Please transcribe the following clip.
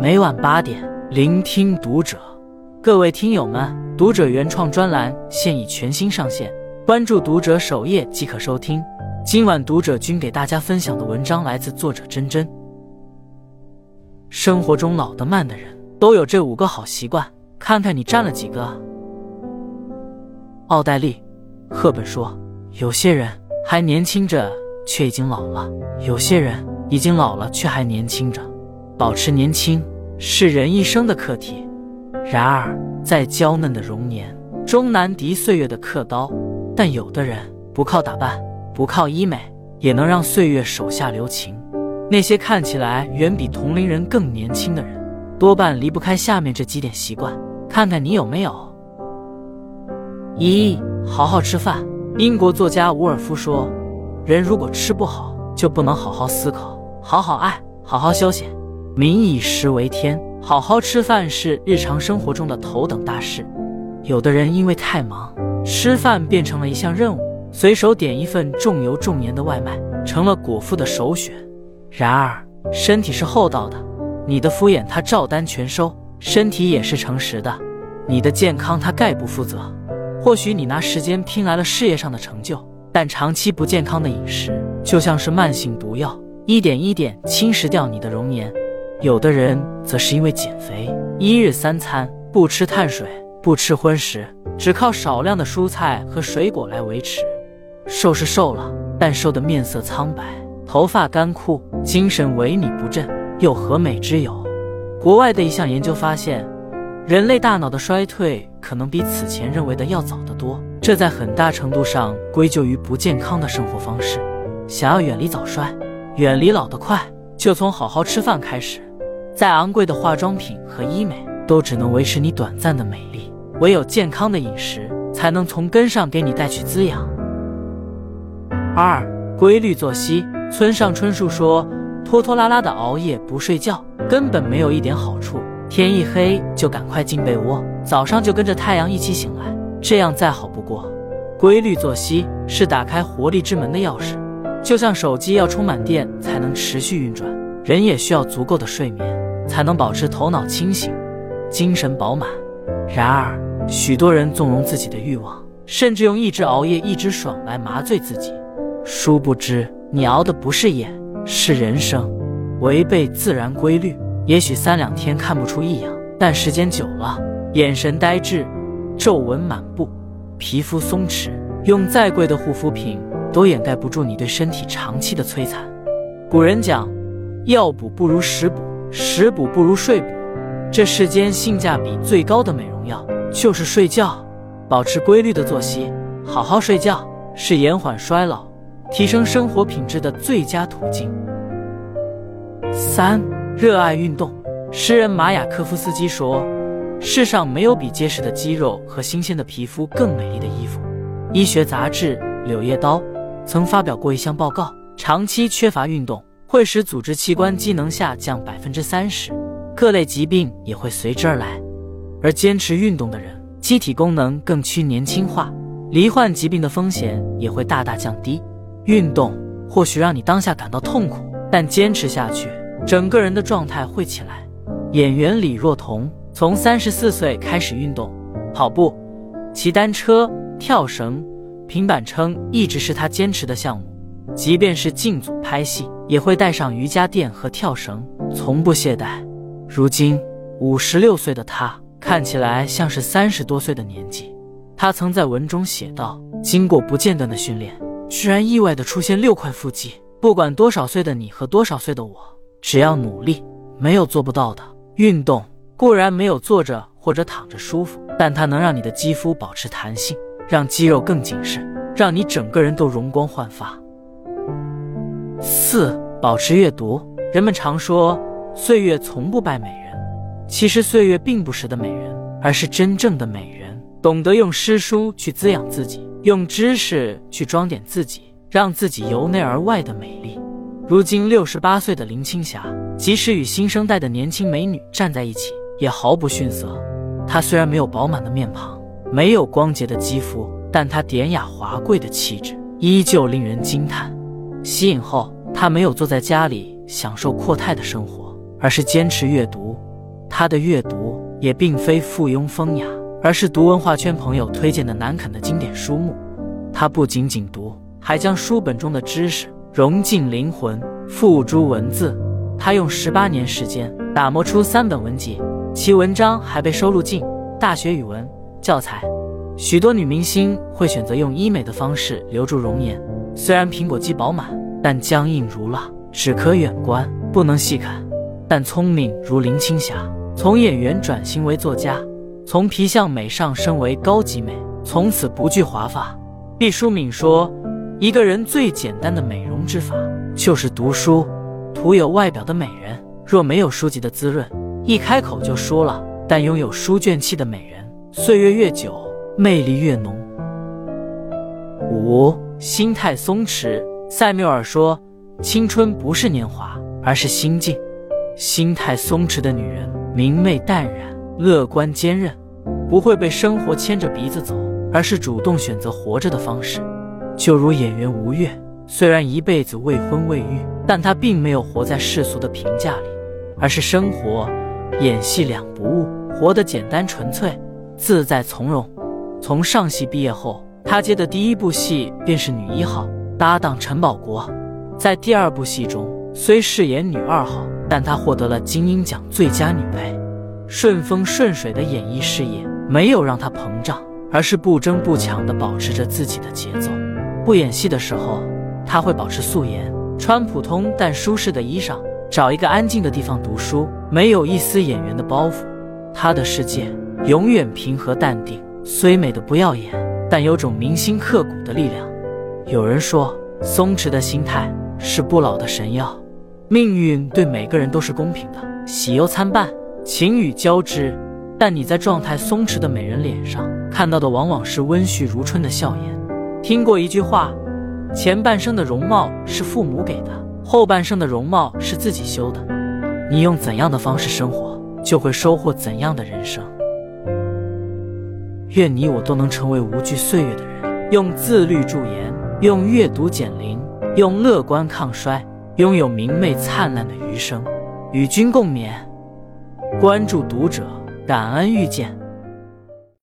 每晚八点，聆听读者。各位听友们，读者原创专栏现已全新上线，关注读者首页即可收听。今晚读者君给大家分享的文章来自作者真真。生活中老得慢的人都有这五个好习惯，看看你占了几个。奥黛丽·赫本说：“有些人还年轻着，却已经老了；有些人已经老了，却还年轻着。保持年轻是人一生的课题。然而，在娇嫩的容年终难敌岁月的刻刀。但有的人不靠打扮，不靠医美，也能让岁月手下留情。那些看起来远比同龄人更年轻的人，多半离不开下面这几点习惯，看看你有没有。”一好好吃饭。英国作家伍尔夫说：“人如果吃不好，就不能好好思考、好好爱、好好休闲。民以食为天，好好吃饭是日常生活中的头等大事。有的人因为太忙，吃饭变成了一项任务，随手点一份重油重盐的外卖，成了果腹的首选。然而，身体是厚道的，你的敷衍他照单全收；身体也是诚实的，你的健康他概不负责。”或许你拿时间拼来了事业上的成就，但长期不健康的饮食就像是慢性毒药，一点一点侵蚀掉你的容颜。有的人则是因为减肥，一日三餐不吃碳水，不吃荤食，只靠少量的蔬菜和水果来维持。瘦是瘦了，但瘦的面色苍白，头发干枯，精神萎靡不振，又何美之有？国外的一项研究发现。人类大脑的衰退可能比此前认为的要早得多，这在很大程度上归咎于不健康的生活方式。想要远离早衰，远离老得快，就从好好吃饭开始。再昂贵的化妆品和医美都只能维持你短暂的美丽，唯有健康的饮食才能从根上给你带去滋养。二、规律作息。村上春树说：“拖拖拉拉的熬夜不睡觉，根本没有一点好处。”天一黑就赶快进被窝，早上就跟着太阳一起醒来，这样再好不过。规律作息是打开活力之门的钥匙，就像手机要充满电才能持续运转，人也需要足够的睡眠才能保持头脑清醒、精神饱满。然而，许多人纵容自己的欲望，甚至用一直熬夜、一直爽来麻醉自己，殊不知你熬的不是夜，是人生。违背自然规律。也许三两天看不出异样，但时间久了，眼神呆滞，皱纹满布，皮肤松弛，用再贵的护肤品都掩盖不住你对身体长期的摧残。古人讲，药补不如食补，食补不如睡补。这世间性价比最高的美容药就是睡觉。保持规律的作息，好好睡觉，是延缓衰老、提升生活品质的最佳途径。三。热爱运动，诗人马雅科夫斯基说：“世上没有比结实的肌肉和新鲜的皮肤更美丽的衣服。”医学杂志《柳叶刀》曾发表过一项报告：长期缺乏运动会使组织器官机能下降百分之三十，各类疾病也会随之而来。而坚持运动的人，机体功能更趋年轻化，罹患疾病的风险也会大大降低。运动或许让你当下感到痛苦，但坚持下去。整个人的状态会起来。演员李若彤从三十四岁开始运动，跑步、骑单车、跳绳、平板撑一直是她坚持的项目。即便是进组拍戏，也会带上瑜伽垫和跳绳，从不懈怠。如今五十六岁的他看起来像是三十多岁的年纪。他曾在文中写道：“经过不间断的训练，居然意外的出现六块腹肌。不管多少岁的你和多少岁的我。”只要努力，没有做不到的。运动固然没有坐着或者躺着舒服，但它能让你的肌肤保持弹性，让肌肉更紧实，让你整个人都容光焕发。四、保持阅读。人们常说岁月从不败美人，其实岁月并不识得美人，而是真正的美人，懂得用诗书去滋养自己，用知识去装点自己，让自己由内而外的美丽。如今六十八岁的林青霞，即使与新生代的年轻美女站在一起，也毫不逊色。她虽然没有饱满的面庞，没有光洁的肌肤，但她典雅华贵的气质依旧令人惊叹。吸引后，她没有坐在家里享受阔太的生活，而是坚持阅读，他的阅读也并非附庸风雅，而是读文化圈朋友推荐的难啃的经典书目。他不仅仅读，还将书本中的知识融进灵魂，付诸文字。他用十八年时间打磨出三本文集，其文章还被收录进《大学语文》教材。许多女明星会选择用医美的方式留住容颜，虽然苹果肌饱满，但僵硬如蜡，只可远观，不能细看。但聪明如林青霞，从演员转型为作家，从皮相美上升为高级美，从此不惧华发。毕淑敏说：“一个人最简单的美容之法就是读书。徒有外表的美人，若没有书籍的滋润，一开口就输了；但拥有书卷气的美人，岁月越久。”魅力越浓。五心态松弛。塞缪尔说：“青春不是年华，而是心境。心态松弛的女人，明媚淡然，乐观坚韧，不会被生活牵着鼻子走，而是主动选择活着的方式。就如演员吴越，虽然一辈子未婚未育，但她并没有活在世俗的评价里，而是生活、演戏两不误，活得简单纯粹，自在从容。”从上戏毕业后，她接的第一部戏便是女一号，搭档陈宝国。在第二部戏中，虽饰演女二号，但她获得了金鹰奖最佳女配。顺风顺水的演艺事业没有让她膨胀，而是不争不抢地保持着自己的节奏。不演戏的时候，她会保持素颜，穿普通但舒适的衣裳，找一个安静的地方读书，没有一丝演员的包袱。她的世界永远平和淡定。虽美的不耀眼，但有种铭心刻骨的力量。有人说，松弛的心态是不老的神药。命运对每个人都是公平的，喜忧参半，晴雨交织。但你在状态松弛的美人脸上看到的，往往是温煦如春的笑颜。听过一句话：前半生的容貌是父母给的，后半生的容貌是自己修的。你用怎样的方式生活，就会收获怎样的人生。愿你我都能成为无惧岁月的人，用自律驻颜，用阅读减龄，用乐观抗衰，拥有明媚灿烂的余生。与君共勉，关注读者，感恩遇见。